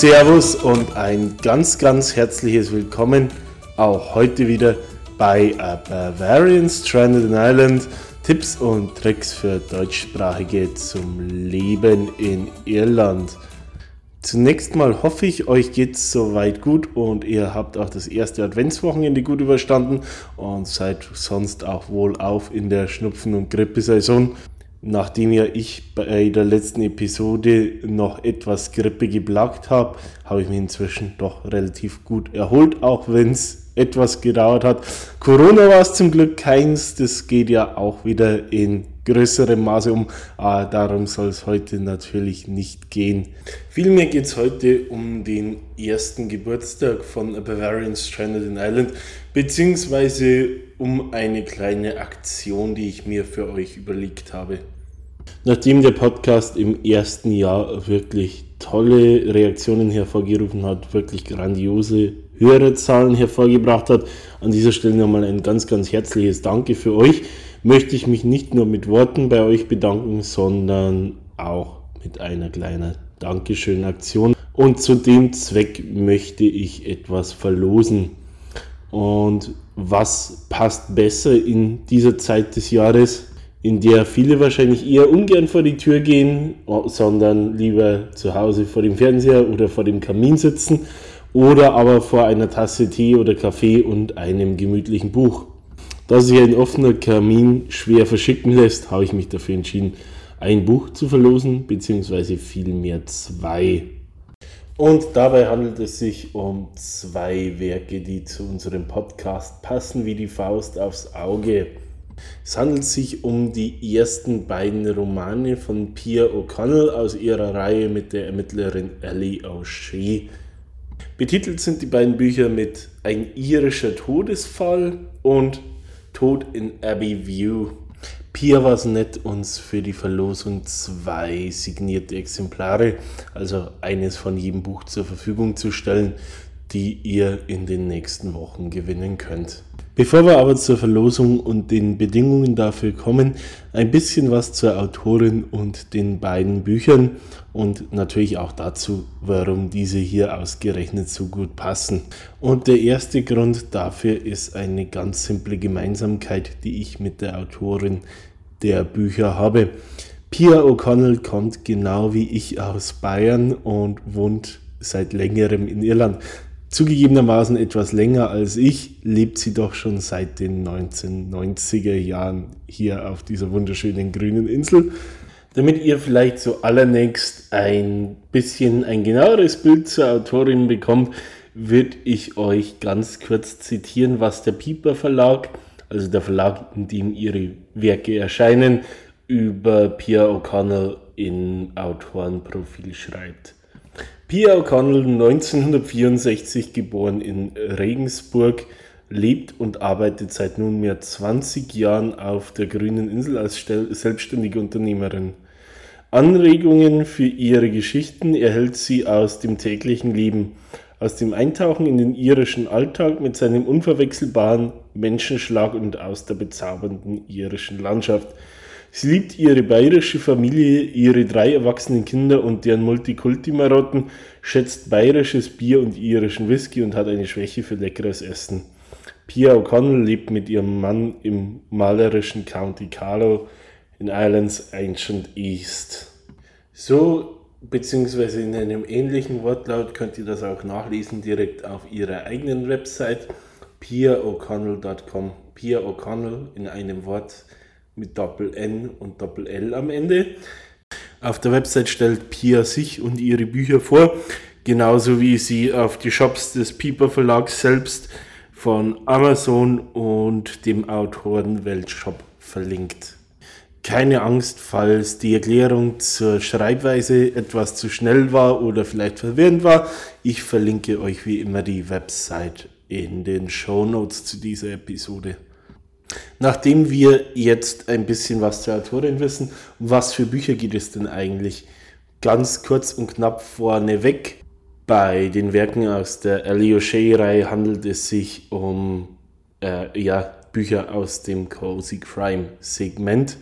Servus und ein ganz, ganz herzliches Willkommen auch heute wieder bei A Bavarian Stranded in Ireland. Tipps und Tricks für Deutschsprachige zum Leben in Irland. Zunächst mal hoffe ich, euch geht es soweit gut und ihr habt auch das erste Adventswochenende gut überstanden und seid sonst auch wohl auf in der Schnupfen- und Grippesaison. Nachdem ja ich bei der letzten Episode noch etwas Grippe geplagt habe, habe ich mich inzwischen doch relativ gut erholt, auch wenn es etwas gedauert hat. Corona war es zum Glück keins, das geht ja auch wieder in größerem Maße um. Aber darum soll es heute natürlich nicht gehen. Vielmehr geht es heute um den ersten Geburtstag von A Bavarian Stranded in Ireland, beziehungsweise um eine kleine Aktion, die ich mir für euch überlegt habe. Nachdem der Podcast im ersten Jahr wirklich tolle Reaktionen hervorgerufen hat, wirklich grandiose Hörerzahlen hervorgebracht hat, an dieser Stelle nochmal ein ganz, ganz herzliches Danke für euch möchte ich mich nicht nur mit Worten bei euch bedanken, sondern auch mit einer kleinen Dankeschön-Aktion. Und zu dem Zweck möchte ich etwas verlosen. Und was passt besser in dieser Zeit des Jahres, in der viele wahrscheinlich eher ungern vor die Tür gehen, sondern lieber zu Hause vor dem Fernseher oder vor dem Kamin sitzen oder aber vor einer Tasse Tee oder Kaffee und einem gemütlichen Buch. Da sich ein offener Kamin schwer verschicken lässt, habe ich mich dafür entschieden, ein Buch zu verlosen, beziehungsweise vielmehr zwei. Und dabei handelt es sich um zwei Werke, die zu unserem Podcast passen wie die Faust aufs Auge. Es handelt sich um die ersten beiden Romane von Pia O'Connell aus ihrer Reihe mit der Ermittlerin Ellie O'Shea. Betitelt sind die beiden Bücher mit Ein irischer Todesfall und Tod in Abbey View. Pia war es nett, uns für die Verlosung zwei signierte Exemplare, also eines von jedem Buch zur Verfügung zu stellen, die ihr in den nächsten Wochen gewinnen könnt. Bevor wir aber zur Verlosung und den Bedingungen dafür kommen, ein bisschen was zur Autorin und den beiden Büchern und natürlich auch dazu, warum diese hier ausgerechnet so gut passen. Und der erste Grund dafür ist eine ganz simple Gemeinsamkeit, die ich mit der Autorin der Bücher habe. Pia O'Connell kommt genau wie ich aus Bayern und wohnt seit längerem in Irland. Zugegebenermaßen etwas länger als ich, lebt sie doch schon seit den 1990er Jahren hier auf dieser wunderschönen grünen Insel. Damit ihr vielleicht so allernächst ein bisschen ein genaueres Bild zur Autorin bekommt, würde ich euch ganz kurz zitieren, was der Pieper Verlag, also der Verlag, in dem ihre Werke erscheinen, über Pia O'Connell in Autorenprofil schreibt. Pia O'Connell, 1964 geboren in Regensburg, lebt und arbeitet seit nunmehr 20 Jahren auf der grünen Insel als selbstständige Unternehmerin. Anregungen für ihre Geschichten erhält sie aus dem täglichen Leben, aus dem Eintauchen in den irischen Alltag mit seinem unverwechselbaren Menschenschlag und aus der bezaubernden irischen Landschaft – Sie liebt ihre bayerische Familie, ihre drei erwachsenen Kinder und deren Multikulti-Marotten, schätzt bayerisches Bier und irischen Whisky und hat eine Schwäche für leckeres Essen. Pia O'Connell lebt mit ihrem Mann im malerischen County Carlow in Irelands Ancient East. So beziehungsweise in einem ähnlichen Wortlaut könnt ihr das auch nachlesen direkt auf ihrer eigenen Website piaoconnell.com. Pia O'Connell in einem Wort mit Doppel-N und Doppel-L am Ende. Auf der Website stellt Pia sich und ihre Bücher vor, genauso wie sie auf die Shops des Piper Verlags selbst von Amazon und dem Autoren Weltshop verlinkt. Keine Angst, falls die Erklärung zur Schreibweise etwas zu schnell war oder vielleicht verwirrend war. Ich verlinke euch wie immer die Website in den Show Notes zu dieser Episode. Nachdem wir jetzt ein bisschen was zur Autorin wissen, um was für Bücher geht es denn eigentlich? Ganz kurz und knapp vorneweg. Bei den Werken aus der Ellie O'Shea-Reihe handelt es sich um äh, ja, Bücher aus dem Cozy Crime Segment.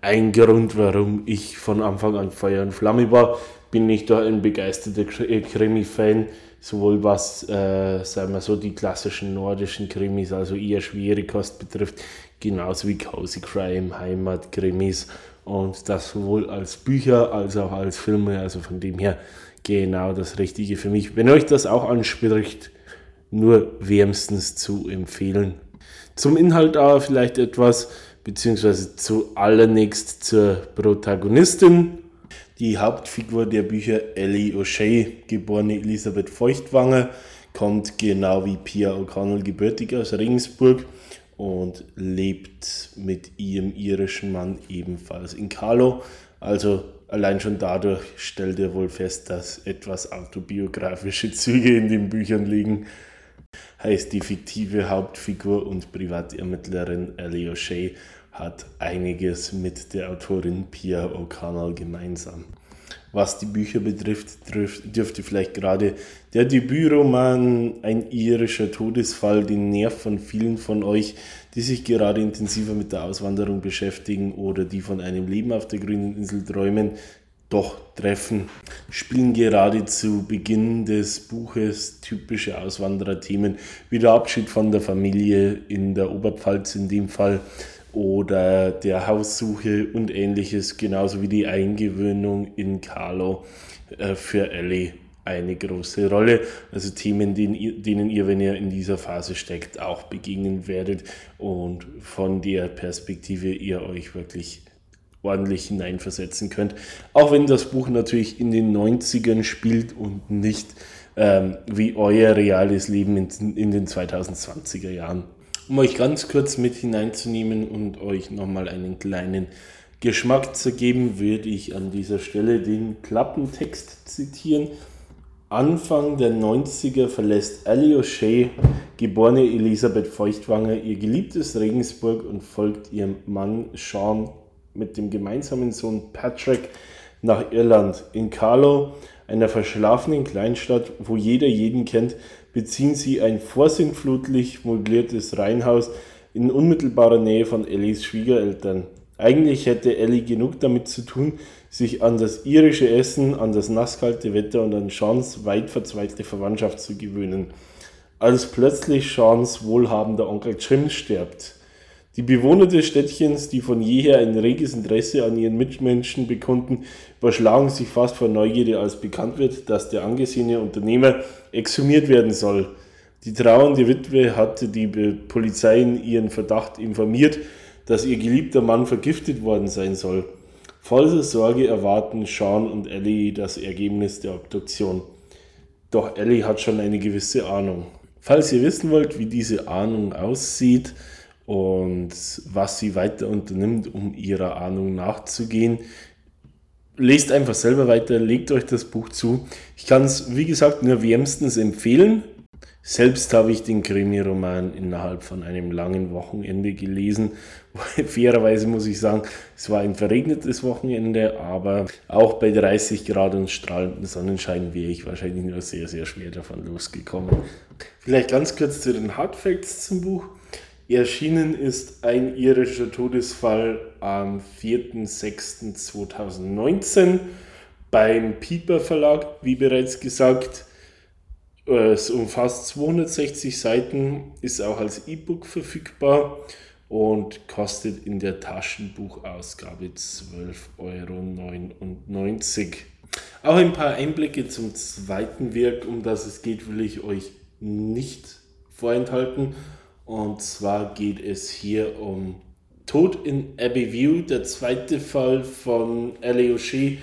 Ein Grund, warum ich von Anfang an Feuer und Flamme war, bin ich da ein begeisterter äh, Krimi-Fan, sowohl was, äh, sagen wir so, die klassischen nordischen Krimis, also eher schwere Kost betrifft, genauso wie Cozy Crime, Heimat-Krimis und das sowohl als Bücher als auch als Filme, also von dem her genau das Richtige für mich. Wenn euch das auch anspricht, nur wärmstens zu empfehlen. Zum Inhalt aber vielleicht etwas, beziehungsweise zu allernächst zur Protagonistin. Die Hauptfigur der Bücher Ellie O'Shea, geborene Elisabeth Feuchtwanger, kommt genau wie Pia O'Connell gebürtig aus Regensburg und lebt mit ihrem irischen Mann ebenfalls in Carlo. Also allein schon dadurch stellt er wohl fest, dass etwas autobiografische Züge in den Büchern liegen heißt die fiktive Hauptfigur und Privatermittlerin Ellie O'Shea hat einiges mit der Autorin Pia O'Connell gemeinsam. Was die Bücher betrifft, dürfte vielleicht gerade der Debütroman Ein irischer Todesfall den Nerv von vielen von euch, die sich gerade intensiver mit der Auswanderung beschäftigen oder die von einem Leben auf der grünen Insel träumen, doch treffen, spielen gerade zu Beginn des Buches typische Auswandererthemen wie der Abschied von der Familie in der Oberpfalz in dem Fall oder der Haussuche und ähnliches, genauso wie die Eingewöhnung in Carlo äh, für Ellie eine große Rolle. Also Themen, denen ihr, wenn ihr in dieser Phase steckt, auch begegnen werdet und von der Perspektive ihr euch wirklich ordentlich hineinversetzen könnt. Auch wenn das Buch natürlich in den 90ern spielt und nicht ähm, wie euer reales Leben in, in den 2020er Jahren. Um euch ganz kurz mit hineinzunehmen und euch nochmal einen kleinen Geschmack zu geben, würde ich an dieser Stelle den Klappentext zitieren. Anfang der 90er verlässt Ali O'Shea, geborene Elisabeth Feuchtwanger, ihr geliebtes Regensburg und folgt ihrem Mann Sean mit dem gemeinsamen Sohn Patrick nach Irland. In Carlow, einer verschlafenen Kleinstadt, wo jeder jeden kennt, beziehen sie ein vorsinnflutlich möbliertes Reihenhaus in unmittelbarer Nähe von Ellies Schwiegereltern. Eigentlich hätte Ellie genug damit zu tun, sich an das irische Essen, an das nasskalte Wetter und an Seans weit verzweigte Verwandtschaft zu gewöhnen. Als plötzlich Seans wohlhabender Onkel Jim stirbt. Die Bewohner des Städtchens, die von jeher ein reges Interesse an ihren Mitmenschen bekunden, überschlagen sich fast vor Neugierde, als bekannt wird, dass der angesehene Unternehmer exhumiert werden soll. Die trauernde Witwe hatte die Polizei in ihren Verdacht informiert, dass ihr geliebter Mann vergiftet worden sein soll. Voller Sorge erwarten Sean und Ellie das Ergebnis der Obduktion. Doch Ellie hat schon eine gewisse Ahnung. Falls ihr wissen wollt, wie diese Ahnung aussieht, und was sie weiter unternimmt, um ihrer Ahnung nachzugehen. Lest einfach selber weiter, legt euch das Buch zu. Ich kann es, wie gesagt, nur wärmstens empfehlen. Selbst habe ich den Krimi-Roman innerhalb von einem langen Wochenende gelesen. Fairerweise muss ich sagen, es war ein verregnetes Wochenende, aber auch bei 30 Grad und strahlendem Sonnenschein wäre ich wahrscheinlich nur sehr, sehr schwer davon losgekommen. Vielleicht ganz kurz zu den Hardfacts zum Buch. Erschienen ist ein irischer Todesfall am 4.6.2019 beim Piper Verlag, wie bereits gesagt. Es umfasst 260 Seiten, ist auch als E-Book verfügbar und kostet in der Taschenbuchausgabe 12,99 Euro. Auch ein paar Einblicke zum zweiten Werk, um das es geht, will ich euch nicht vorenthalten. Und zwar geht es hier um Tod in Abbeyview, der zweite Fall von Ellie O'Shea.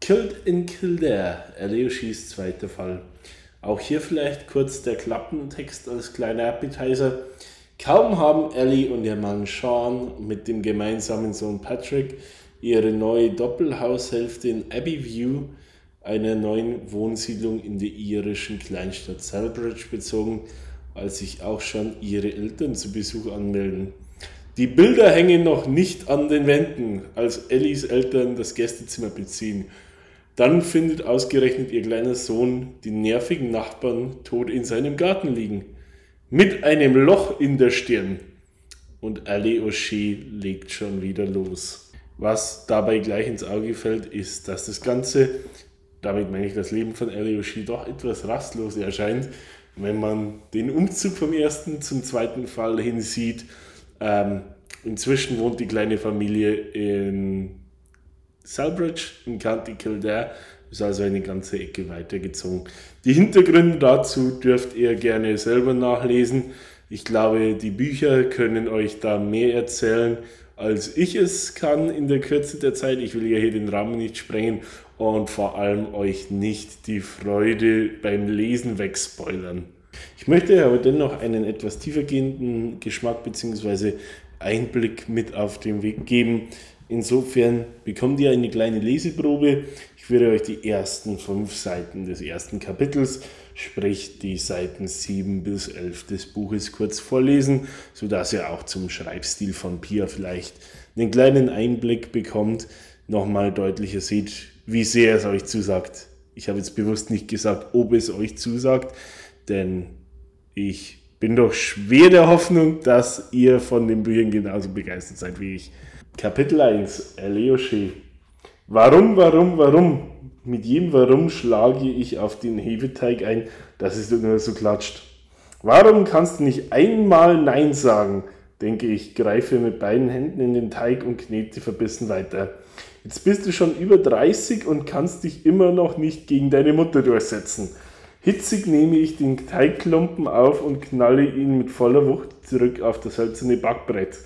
Killed in Kildare, Ellie O'Sheas zweiter Fall. Auch hier vielleicht kurz der Klappentext als kleiner Appetizer. Kaum haben Ellie und ihr Mann Sean mit dem gemeinsamen Sohn Patrick ihre neue Doppelhaushälfte in Abbeyview, einer neuen Wohnsiedlung in der irischen Kleinstadt Selbridge, bezogen, als sich auch schon ihre Eltern zu Besuch anmelden. Die Bilder hängen noch nicht an den Wänden, als Ellis Eltern das Gästezimmer beziehen. Dann findet ausgerechnet ihr kleiner Sohn den nervigen Nachbarn tot in seinem Garten liegen. Mit einem Loch in der Stirn. und Ali O'Shea legt schon wieder los. Was dabei gleich ins Auge fällt, ist, dass das Ganze, damit meine ich das Leben von Ali O'Shea, doch etwas rastlos erscheint, wenn man den Umzug vom ersten zum zweiten Fall hin sieht. Ähm, inzwischen wohnt die kleine Familie in Selbridge im County Kildare, ist also eine ganze Ecke weitergezogen. Die Hintergründe dazu dürft ihr gerne selber nachlesen. Ich glaube, die Bücher können euch da mehr erzählen, als ich es kann in der Kürze der Zeit. Ich will ja hier den Rahmen nicht sprengen und vor allem euch nicht die Freude beim Lesen wegspoilern. Ich möchte aber dennoch einen etwas tiefergehenden Geschmack bzw. Einblick mit auf den Weg geben. Insofern bekommt ihr eine kleine Leseprobe. Ich werde euch die ersten fünf Seiten des ersten Kapitels sprich die Seiten 7 bis 11 des Buches kurz vorlesen, sodass ihr auch zum Schreibstil von Pia vielleicht einen kleinen Einblick bekommt, nochmal deutlicher seht, wie sehr es euch zusagt. Ich habe jetzt bewusst nicht gesagt, ob es euch zusagt, denn ich bin doch schwer der Hoffnung, dass ihr von den Büchern genauso begeistert seid wie ich. Kapitel 1, Eleoshe. Warum, warum, warum? Mit jedem Warum schlage ich auf den Hefeteig ein, dass es nur so klatscht. Warum kannst du nicht einmal Nein sagen? Denke ich, greife mit beiden Händen in den Teig und knete verbissen weiter. Jetzt bist du schon über 30 und kannst dich immer noch nicht gegen deine Mutter durchsetzen. Hitzig nehme ich den Teigklumpen auf und knalle ihn mit voller Wucht zurück auf das hölzerne Backbrett.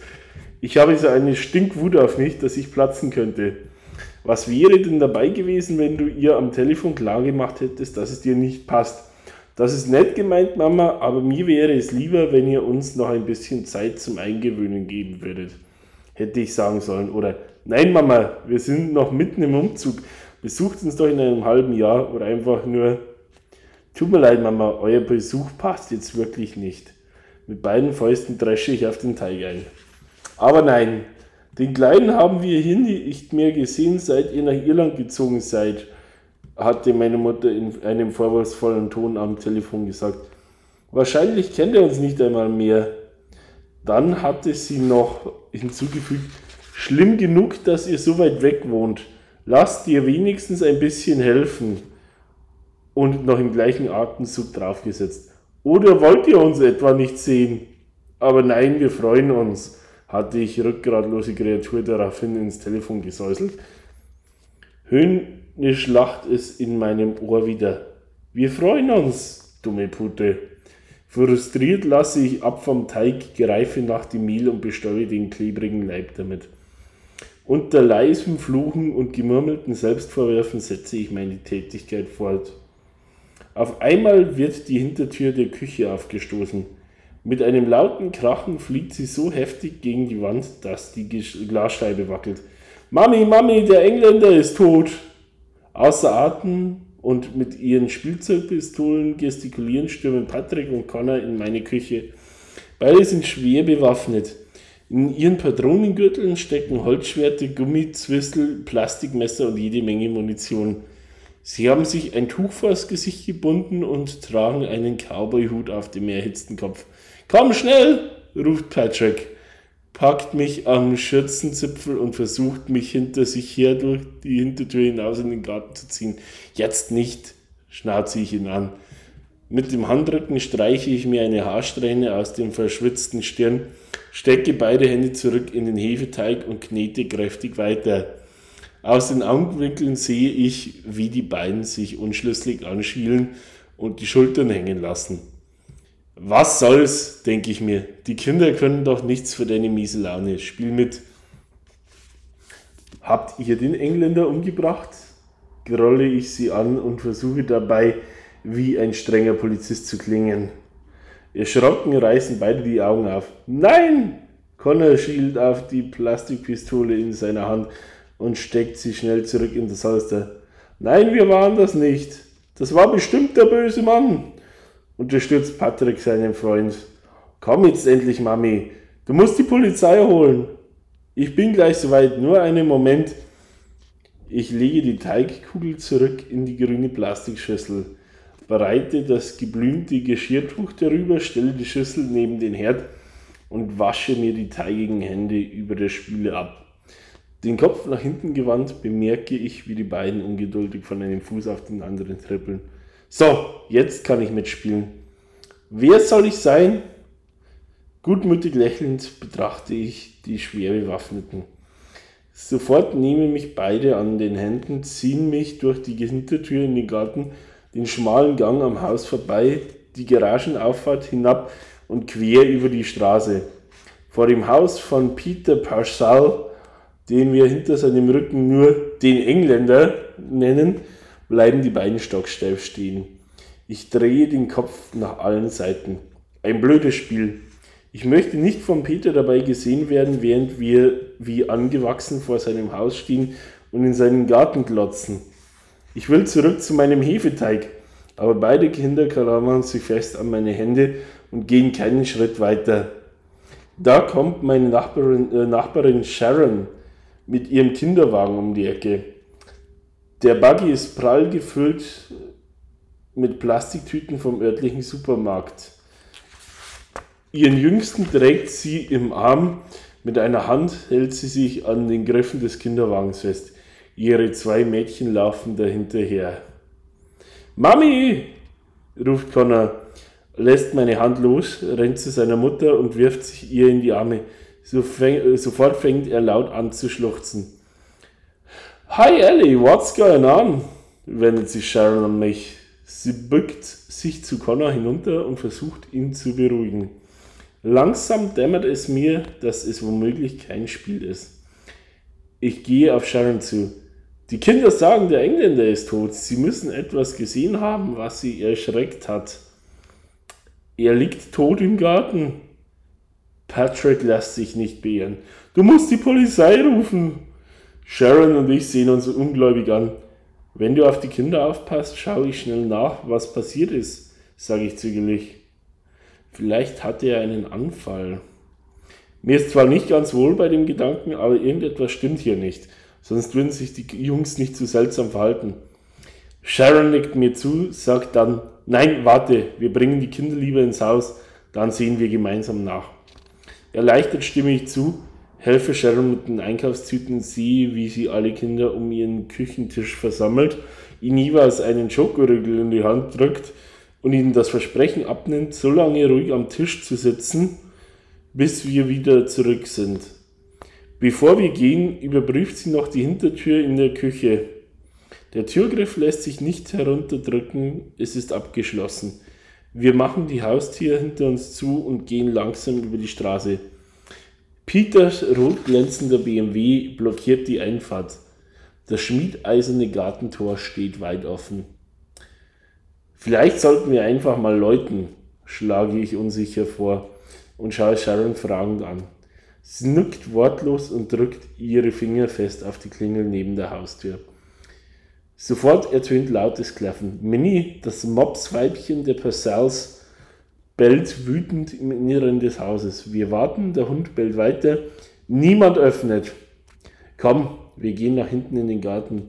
Ich habe so eine Stinkwut auf mich, dass ich platzen könnte. Was wäre denn dabei gewesen, wenn du ihr am Telefon klargemacht hättest, dass es dir nicht passt? Das ist nett gemeint, Mama, aber mir wäre es lieber, wenn ihr uns noch ein bisschen Zeit zum Eingewöhnen geben würdet. Hätte ich sagen sollen. Oder, nein, Mama, wir sind noch mitten im Umzug. Besucht uns doch in einem halben Jahr oder einfach nur, tut mir leid, Mama, euer Besuch passt jetzt wirklich nicht. Mit beiden Fäusten dresche ich auf den Teig ein. Aber nein, den Kleinen haben wir hier nicht mehr gesehen, seit ihr nach Irland gezogen seid, hatte meine Mutter in einem vorwurfsvollen Ton am Telefon gesagt. Wahrscheinlich kennt er uns nicht einmal mehr. Dann hatte sie noch hinzugefügt, schlimm genug, dass ihr so weit weg wohnt. Lasst ihr wenigstens ein bisschen helfen. Und noch im gleichen Atemzug draufgesetzt. Oder wollt ihr uns etwa nicht sehen? Aber nein, wir freuen uns hatte ich rückgratlose Kreatur daraufhin ins Telefon gesäuselt. Höhnisch lacht es in meinem Ohr wieder. Wir freuen uns, dumme Pute. Frustriert lasse ich ab vom Teig, greife nach dem Mehl und bestäube den klebrigen Leib damit. Unter leisem Fluchen und gemurmelten Selbstvorwürfen setze ich meine Tätigkeit fort. Auf einmal wird die Hintertür der Küche aufgestoßen. Mit einem lauten Krachen fliegt sie so heftig gegen die Wand, dass die Glasscheibe wackelt. Mami, Mami, der Engländer ist tot! Außer Atem und mit ihren Spielzeugpistolen gestikulieren stürmen Patrick und Connor in meine Küche. Beide sind schwer bewaffnet. In ihren Patronengürteln stecken Holzschwerte, Gummizwistel, Plastikmesser und jede Menge Munition. Sie haben sich ein Tuch vors Gesicht gebunden und tragen einen Cowboyhut auf dem erhitzten Kopf. Komm schnell, ruft Patrick, packt mich am Schürzenzipfel und versucht mich hinter sich her durch die Hintertür hinaus in den Garten zu ziehen. Jetzt nicht, schnauze ich ihn an. Mit dem Handrücken streiche ich mir eine Haarsträhne aus dem verschwitzten Stirn, stecke beide Hände zurück in den Hefeteig und knete kräftig weiter. Aus den Augenwinkeln sehe ich, wie die beiden sich unschlüssig anschielen und die Schultern hängen lassen. Was soll's, denke ich mir. Die Kinder können doch nichts für deine miese Laune. Spiel mit. Habt ihr den Engländer umgebracht? Grolle ich sie an und versuche dabei, wie ein strenger Polizist zu klingen. Erschrocken reißen beide die Augen auf. Nein! Connor schielt auf die Plastikpistole in seiner Hand und steckt sie schnell zurück in das Holster. Nein, wir waren das nicht. Das war bestimmt der böse Mann unterstützt Patrick seinen Freund. Komm jetzt endlich, Mami. Du musst die Polizei holen. Ich bin gleich soweit. Nur einen Moment. Ich lege die Teigkugel zurück in die grüne Plastikschüssel, bereite das geblümte Geschirrtuch darüber, stelle die Schüssel neben den Herd, und wasche mir die teigigen Hände über der Spüle ab. Den Kopf nach hinten gewandt bemerke ich, wie die beiden ungeduldig von einem Fuß auf den anderen trippeln. So, jetzt kann ich mitspielen. Wer soll ich sein? Gutmütig lächelnd betrachte ich die schwer bewaffneten. Sofort nehmen mich beide an den Händen, ziehen mich durch die Hintertür in den Garten, den schmalen Gang am Haus vorbei, die Garagenauffahrt hinab und quer über die Straße. Vor dem Haus von Peter Parsall, den wir hinter seinem Rücken nur den Engländer nennen, bleiben die beiden stocksteif stehen. Ich drehe den Kopf nach allen Seiten. Ein blödes Spiel. Ich möchte nicht von Peter dabei gesehen werden, während wir wie angewachsen vor seinem Haus stehen und in seinen Garten glotzen. Ich will zurück zu meinem Hefeteig, aber beide Kinder klammern sich fest an meine Hände und gehen keinen Schritt weiter. Da kommt meine Nachbarin, äh, Nachbarin Sharon mit ihrem Kinderwagen um die Ecke. Der Buggy ist prall gefüllt mit Plastiktüten vom örtlichen Supermarkt. Ihren Jüngsten trägt sie im Arm, mit einer Hand hält sie sich an den Griffen des Kinderwagens fest. Ihre zwei Mädchen laufen dahinterher. Mami! ruft Connor, lässt meine Hand los, rennt zu seiner Mutter und wirft sich ihr in die Arme. Sofort fängt er laut an zu schluchzen. Hi Ellie, what's going on? wendet sich Sharon an mich. Sie bückt sich zu Connor hinunter und versucht ihn zu beruhigen. Langsam dämmert es mir, dass es womöglich kein Spiel ist. Ich gehe auf Sharon zu. Die Kinder sagen, der Engländer ist tot. Sie müssen etwas gesehen haben, was sie erschreckt hat. Er liegt tot im Garten. Patrick lässt sich nicht beirren. Du musst die Polizei rufen. Sharon und ich sehen uns ungläubig an. Wenn du auf die Kinder aufpasst, schaue ich schnell nach, was passiert ist, sage ich zügig. Vielleicht hatte er einen Anfall. Mir ist zwar nicht ganz wohl bei dem Gedanken, aber irgendetwas stimmt hier nicht. Sonst würden sich die Jungs nicht so seltsam verhalten. Sharon nickt mir zu, sagt dann, nein, warte, wir bringen die Kinder lieber ins Haus, dann sehen wir gemeinsam nach. Erleichtert stimme ich zu, helfe Sharon mit den Einkaufstüten, sehe, wie sie alle Kinder um ihren Küchentisch versammelt, ihnen jeweils einen Schokorügel in die Hand drückt und ihnen das Versprechen abnimmt, so lange ruhig am Tisch zu sitzen, bis wir wieder zurück sind. Bevor wir gehen, überprüft sie noch die Hintertür in der Küche. Der Türgriff lässt sich nicht herunterdrücken, es ist abgeschlossen. Wir machen die Haustür hinter uns zu und gehen langsam über die Straße. Peters rot glänzender BMW blockiert die Einfahrt. Das schmiedeiserne Gartentor steht weit offen. Vielleicht sollten wir einfach mal läuten, schlage ich unsicher vor und schaue Sharon fragend an. Sie nickt wortlos und drückt ihre Finger fest auf die Klingel neben der Haustür. Sofort ertönt lautes Klaffen. Minnie, das Mopsweibchen der Purcells, bellt wütend im Inneren des Hauses. Wir warten, der Hund bellt weiter. Niemand öffnet. Komm, wir gehen nach hinten in den Garten.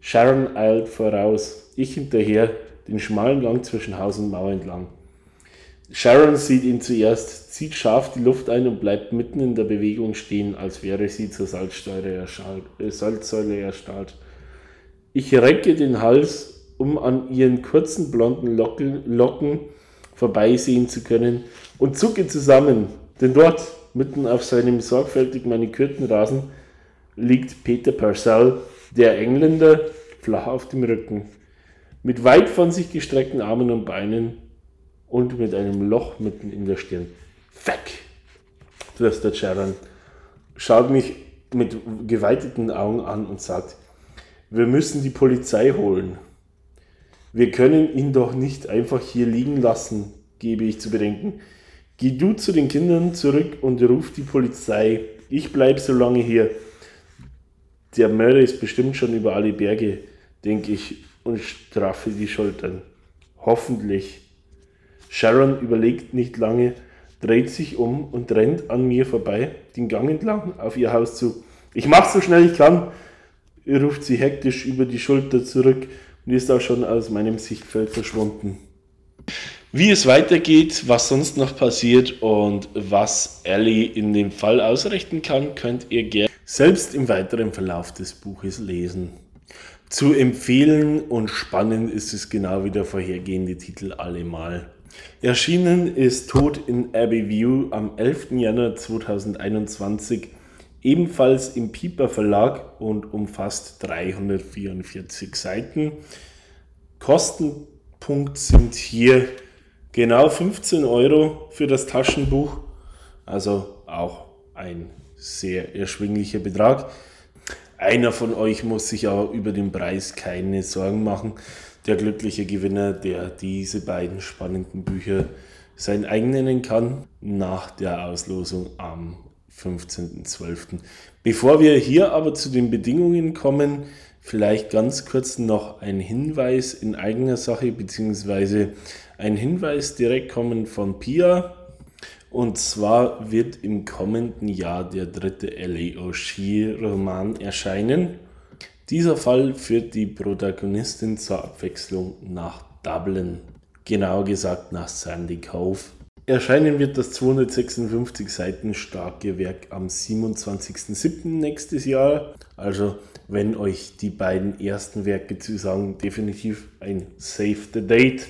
Sharon eilt voraus, ich hinterher den schmalen Gang zwischen Haus und Mauer entlang. Sharon sieht ihn zuerst, zieht scharf die Luft ein und bleibt mitten in der Bewegung stehen, als wäre sie zur Salzsäule erstarrt. Ich recke den Hals, um an ihren kurzen blonden Locken vorbeisehen zu können und zucke zusammen, denn dort, mitten auf seinem sorgfältig manikürten Rasen, liegt Peter Purcell, der Engländer, flach auf dem Rücken mit weit von sich gestreckten Armen und Beinen und mit einem Loch mitten in der Stirn. Fuck! flüstert Sharon, schaut mich mit geweiteten Augen an und sagt, wir müssen die Polizei holen. Wir können ihn doch nicht einfach hier liegen lassen, gebe ich zu bedenken. Geh du zu den Kindern zurück und ruf die Polizei. Ich bleibe so lange hier. Der Mörder ist bestimmt schon über alle Berge, denke ich und straffe die Schultern. Hoffentlich. Sharon überlegt nicht lange, dreht sich um und rennt an mir vorbei, den Gang entlang, auf ihr Haus zu. Ich mach so schnell ich kann, ruft sie hektisch über die Schulter zurück und ist auch schon aus meinem Sichtfeld verschwunden. Wie es weitergeht, was sonst noch passiert und was Ellie in dem Fall ausrichten kann, könnt ihr gerne selbst im weiteren Verlauf des Buches lesen. Zu empfehlen und spannend ist es genau wie der vorhergehende Titel allemal. Erschienen ist Tod in Abbey View am 11. Januar 2021, ebenfalls im Piper Verlag und umfasst 344 Seiten. Kostenpunkt sind hier genau 15 Euro für das Taschenbuch, also auch ein sehr erschwinglicher Betrag. Einer von euch muss sich aber über den Preis keine Sorgen machen der glückliche Gewinner, der diese beiden spannenden Bücher sein eigen nennen kann, nach der Auslosung am 15.12. Bevor wir hier aber zu den Bedingungen kommen, vielleicht ganz kurz noch ein Hinweis in eigener Sache, beziehungsweise ein Hinweis direkt kommen von Pia. Und zwar wird im kommenden Jahr der dritte L.A. O'Shea-Roman erscheinen. Dieser Fall führt die Protagonistin zur Abwechslung nach Dublin, genauer gesagt nach Sandy Cove. Erscheinen wird das 256 Seiten starke Werk am 27.07. nächstes Jahr. Also wenn euch die beiden ersten Werke zusagen, definitiv ein Save the Date.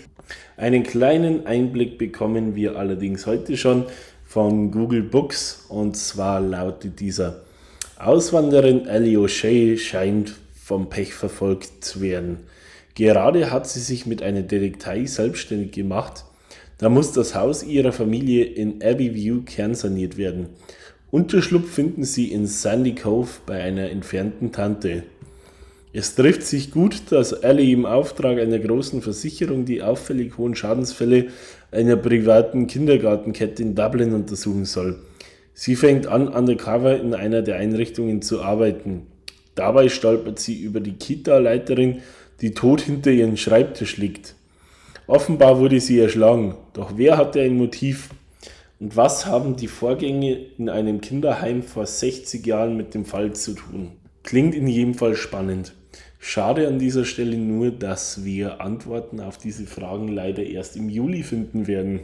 Einen kleinen Einblick bekommen wir allerdings heute schon von Google Books und zwar lautet dieser Auswanderin Ellie O'Shea scheint vom Pech verfolgt zu werden. Gerade hat sie sich mit einer Detektei selbstständig gemacht. Da muss das Haus ihrer Familie in Abbeyview kernsaniert werden. Unterschlupf finden sie in Sandy Cove bei einer entfernten Tante. Es trifft sich gut, dass Ellie im Auftrag einer großen Versicherung die auffällig hohen Schadensfälle einer privaten Kindergartenkette in Dublin untersuchen soll. Sie fängt an, undercover in einer der Einrichtungen zu arbeiten. Dabei stolpert sie über die Kita-Leiterin, die tot hinter ihrem Schreibtisch liegt. Offenbar wurde sie erschlagen, doch wer hatte ein Motiv? Und was haben die Vorgänge in einem Kinderheim vor 60 Jahren mit dem Fall zu tun? Klingt in jedem Fall spannend. Schade an dieser Stelle nur, dass wir Antworten auf diese Fragen leider erst im Juli finden werden.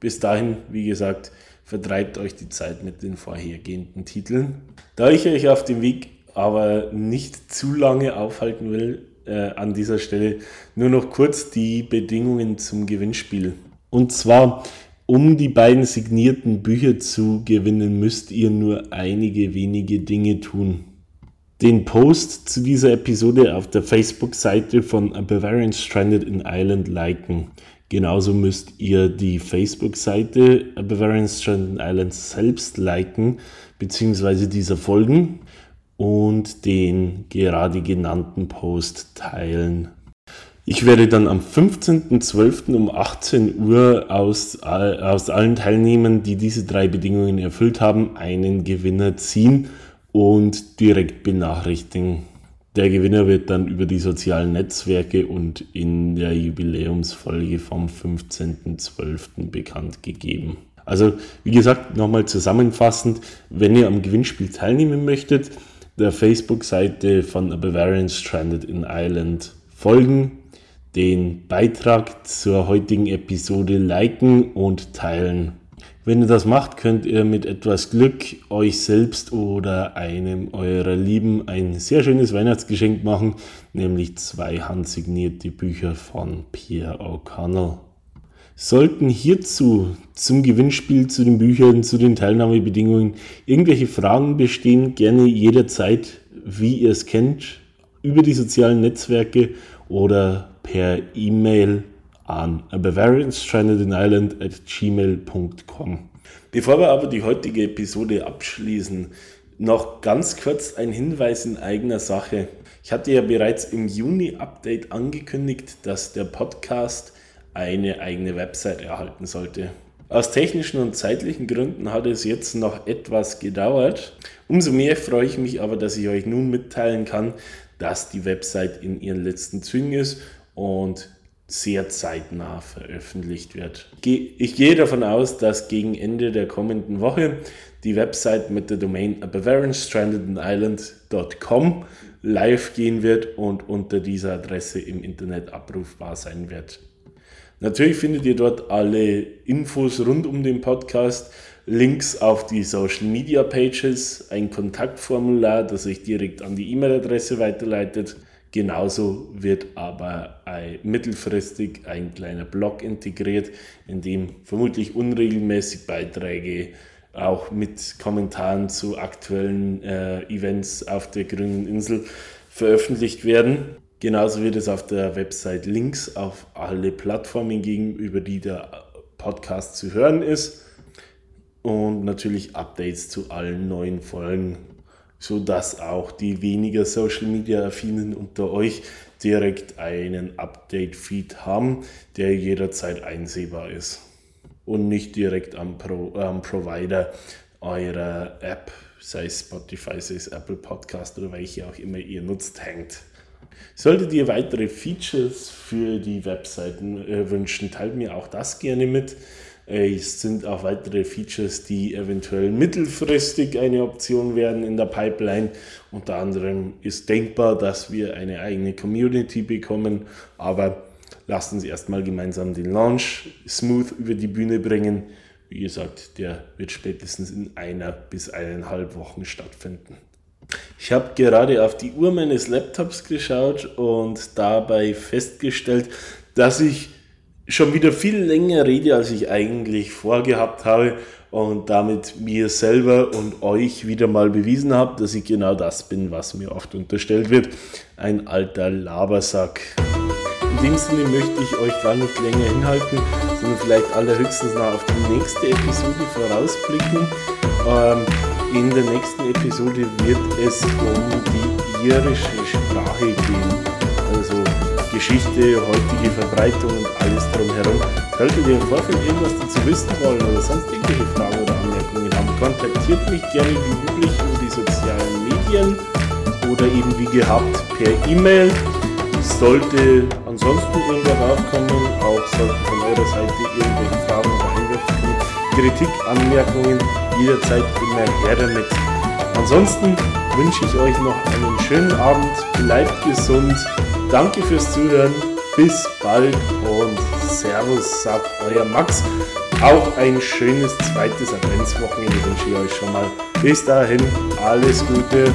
Bis dahin, wie gesagt, vertreibt euch die Zeit mit den vorhergehenden Titeln. Da ich euch auf dem Weg aber nicht zu lange aufhalten will, äh, an dieser Stelle nur noch kurz die Bedingungen zum Gewinnspiel. Und zwar, um die beiden signierten Bücher zu gewinnen, müsst ihr nur einige wenige Dinge tun. Den Post zu dieser Episode auf der Facebook-Seite von A Bavarian Stranded in Ireland liken. Genauso müsst ihr die Facebook-Seite A Bavarian Stranded in Ireland selbst liken, beziehungsweise dieser folgen und den gerade genannten Post teilen. Ich werde dann am 15.12. um 18 Uhr aus, aus allen Teilnehmern, die diese drei Bedingungen erfüllt haben, einen Gewinner ziehen und direkt benachrichtigen. Der Gewinner wird dann über die sozialen Netzwerke und in der Jubiläumsfolge vom 15.12. bekannt gegeben. Also wie gesagt, nochmal zusammenfassend, wenn ihr am Gewinnspiel teilnehmen möchtet, der Facebook-Seite von A Bavarian Stranded in Ireland folgen, den Beitrag zur heutigen Episode liken und teilen. Wenn ihr das macht, könnt ihr mit etwas Glück euch selbst oder einem eurer Lieben ein sehr schönes Weihnachtsgeschenk machen, nämlich zwei handsignierte Bücher von Pierre O'Connell. Sollten hierzu zum Gewinnspiel, zu den Büchern, zu den Teilnahmebedingungen irgendwelche Fragen bestehen, gerne jederzeit, wie ihr es kennt, über die sozialen Netzwerke oder per E-Mail an bavarianstrandedinireland at gmail.com. Bevor wir aber die heutige Episode abschließen, noch ganz kurz ein Hinweis in eigener Sache. Ich hatte ja bereits im Juni-Update angekündigt, dass der Podcast eine eigene Website erhalten sollte. Aus technischen und zeitlichen Gründen hat es jetzt noch etwas gedauert. Umso mehr freue ich mich aber, dass ich euch nun mitteilen kann, dass die Website in ihren letzten Zügen ist und sehr zeitnah veröffentlicht wird. Ich gehe davon aus, dass gegen Ende der kommenden Woche die Website mit der Domain bavarianstrandedisland.com live gehen wird und unter dieser Adresse im Internet abrufbar sein wird. Natürlich findet ihr dort alle Infos rund um den Podcast, Links auf die Social Media Pages, ein Kontaktformular, das euch direkt an die E-Mail-Adresse weiterleitet. Genauso wird aber mittelfristig ein kleiner Blog integriert, in dem vermutlich unregelmäßig Beiträge auch mit Kommentaren zu aktuellen äh, Events auf der grünen Insel veröffentlicht werden. Genauso wird es auf der Website Links auf alle Plattformen geben, über die der Podcast zu hören ist. Und natürlich Updates zu allen neuen Folgen, sodass auch die weniger Social Media affinen unter euch direkt einen Update-Feed haben, der jederzeit einsehbar ist. Und nicht direkt am, Pro, am Provider eurer App, sei es Spotify, sei es Apple Podcast oder welche auch immer ihr nutzt, hängt. Solltet ihr weitere Features für die Webseiten äh, wünschen, teilt mir auch das gerne mit. Äh, es sind auch weitere Features, die eventuell mittelfristig eine Option werden in der Pipeline. Unter anderem ist denkbar, dass wir eine eigene Community bekommen, aber lasst uns erstmal gemeinsam den Launch smooth über die Bühne bringen. Wie gesagt, der wird spätestens in einer bis eineinhalb Wochen stattfinden. Ich habe gerade auf die Uhr meines Laptops geschaut und dabei festgestellt, dass ich schon wieder viel länger rede, als ich eigentlich vorgehabt habe und damit mir selber und euch wieder mal bewiesen habe, dass ich genau das bin, was mir oft unterstellt wird, ein alter Labersack. In dem Sinne möchte ich euch gar nicht länger hinhalten, sondern vielleicht allerhöchstens noch auf die nächste Episode vorausblicken. Ähm, in der nächsten Episode wird es um die irische Sprache gehen. Also Geschichte, heutige Verbreitung und alles drumherum. Solltet ihr im Vorfeld irgendwas dazu wissen wollen oder sonst irgendwelche Fragen oder Anmerkungen haben, kontaktiert mich gerne wie üblich über die sozialen Medien oder eben wie gehabt per E-Mail. Sollte ansonsten irgendwas aufkommen, auch sollten von eurer Seite irgendwelche Fragen oder Kritik, Anmerkungen jederzeit immer her damit. Ansonsten wünsche ich euch noch einen schönen Abend, bleibt gesund, danke fürs Zuhören, bis bald und Servus, sagt euer Max. Auch ein schönes zweites Adventswochenende wünsche ich euch schon mal. Bis dahin, alles Gute.